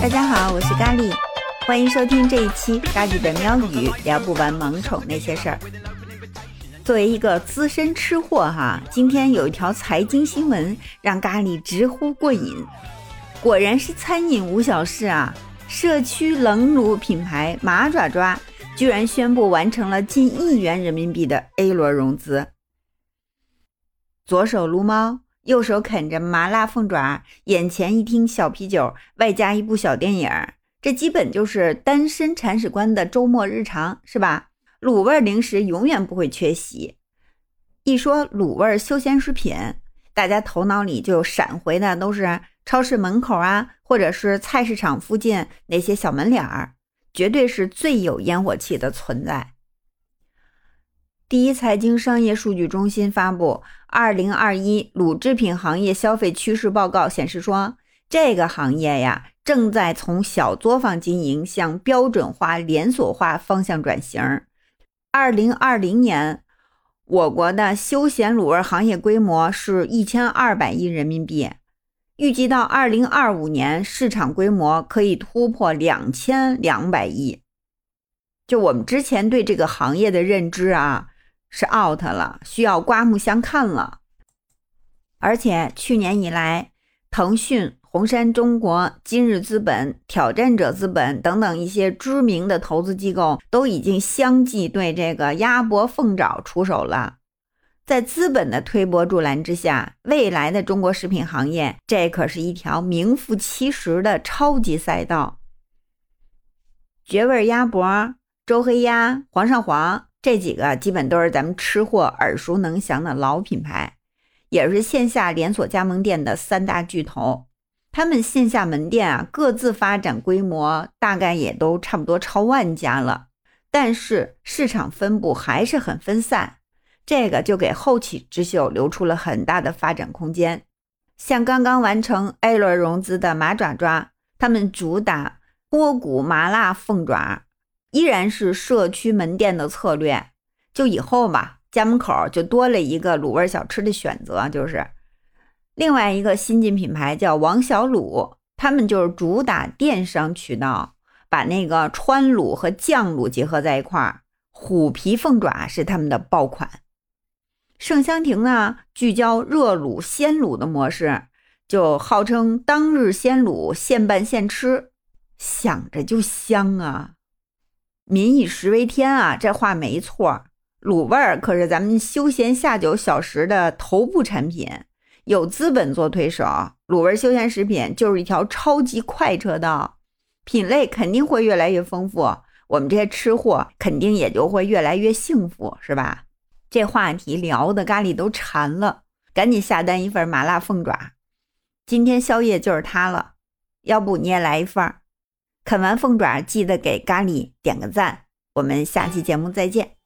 大家好，我是咖喱，欢迎收听这一期咖喱的喵语，聊不完萌宠那些事儿。作为一个资深吃货哈，今天有一条财经新闻让咖喱直呼过瘾。果然是餐饮无小事啊！社区冷卤品牌马爪爪居然宣布完成了近亿元人民币的 A 轮融资。左手撸猫，右手啃着麻辣凤爪，眼前一听小啤酒，外加一部小电影，这基本就是单身铲屎官的周末日常，是吧？卤味零食永远不会缺席。一说卤味休闲食品，大家头脑里就闪回的都是超市门口啊，或者是菜市场附近那些小门脸儿，绝对是最有烟火气的存在。第一财经商业数据中心发布《二零二一卤制品行业消费趋势报告》显示说，这个行业呀正在从小作坊经营向标准化、连锁化方向转型。二零二零年，我国的休闲卤味行业规模是一千二百亿人民币，预计到二零二五年，市场规模可以突破两千两百亿。就我们之前对这个行业的认知啊，是 out 了，需要刮目相看了。而且去年以来，腾讯。红杉中国、今日资本、挑战者资本等等一些知名的投资机构都已经相继对这个鸭脖凤爪出手了。在资本的推波助澜之下，未来的中国食品行业，这可是一条名副其实的超级赛道。绝味鸭脖、周黑鸭、煌上煌这几个，基本都是咱们吃货耳熟能详的老品牌，也是线下连锁加盟店的三大巨头。他们线下门店啊，各自发展规模大概也都差不多超万家了，但是市场分布还是很分散，这个就给后起之秀留出了很大的发展空间。像刚刚完成 A 轮融资的马爪爪，他们主打波骨麻辣凤爪，依然是社区门店的策略，就以后吧，家门口就多了一个卤味小吃的选择，就是。另外一个新进品牌叫王小卤，他们就是主打电商渠道，把那个川卤和酱卤结合在一块儿。虎皮凤爪是他们的爆款。盛香亭呢，聚焦热卤鲜卤的模式，就号称当日鲜卤，现拌现吃，想着就香啊！民以食为天啊，这话没错。卤味儿可是咱们休闲下酒小食的头部产品。有资本做推手，卤味休闲食品就是一条超级快车道，品类肯定会越来越丰富，我们这些吃货肯定也就会越来越幸福，是吧？这话题聊的咖喱都馋了，赶紧下单一份麻辣凤爪，今天宵夜就是它了。要不你也来一份儿？啃完凤爪记得给咖喱点个赞，我们下期节目再见。